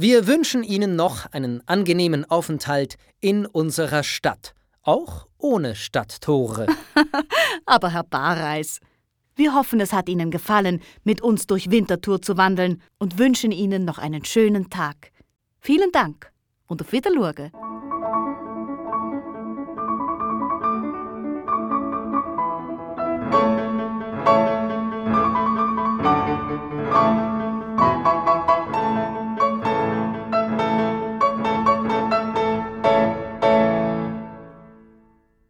Wir wünschen Ihnen noch einen angenehmen Aufenthalt in unserer Stadt, auch ohne Stadttore. Aber Herr Barreis, wir hoffen, es hat Ihnen gefallen, mit uns durch Winterthur zu wandeln und wünschen Ihnen noch einen schönen Tag. Vielen Dank und auf Wiedersehen.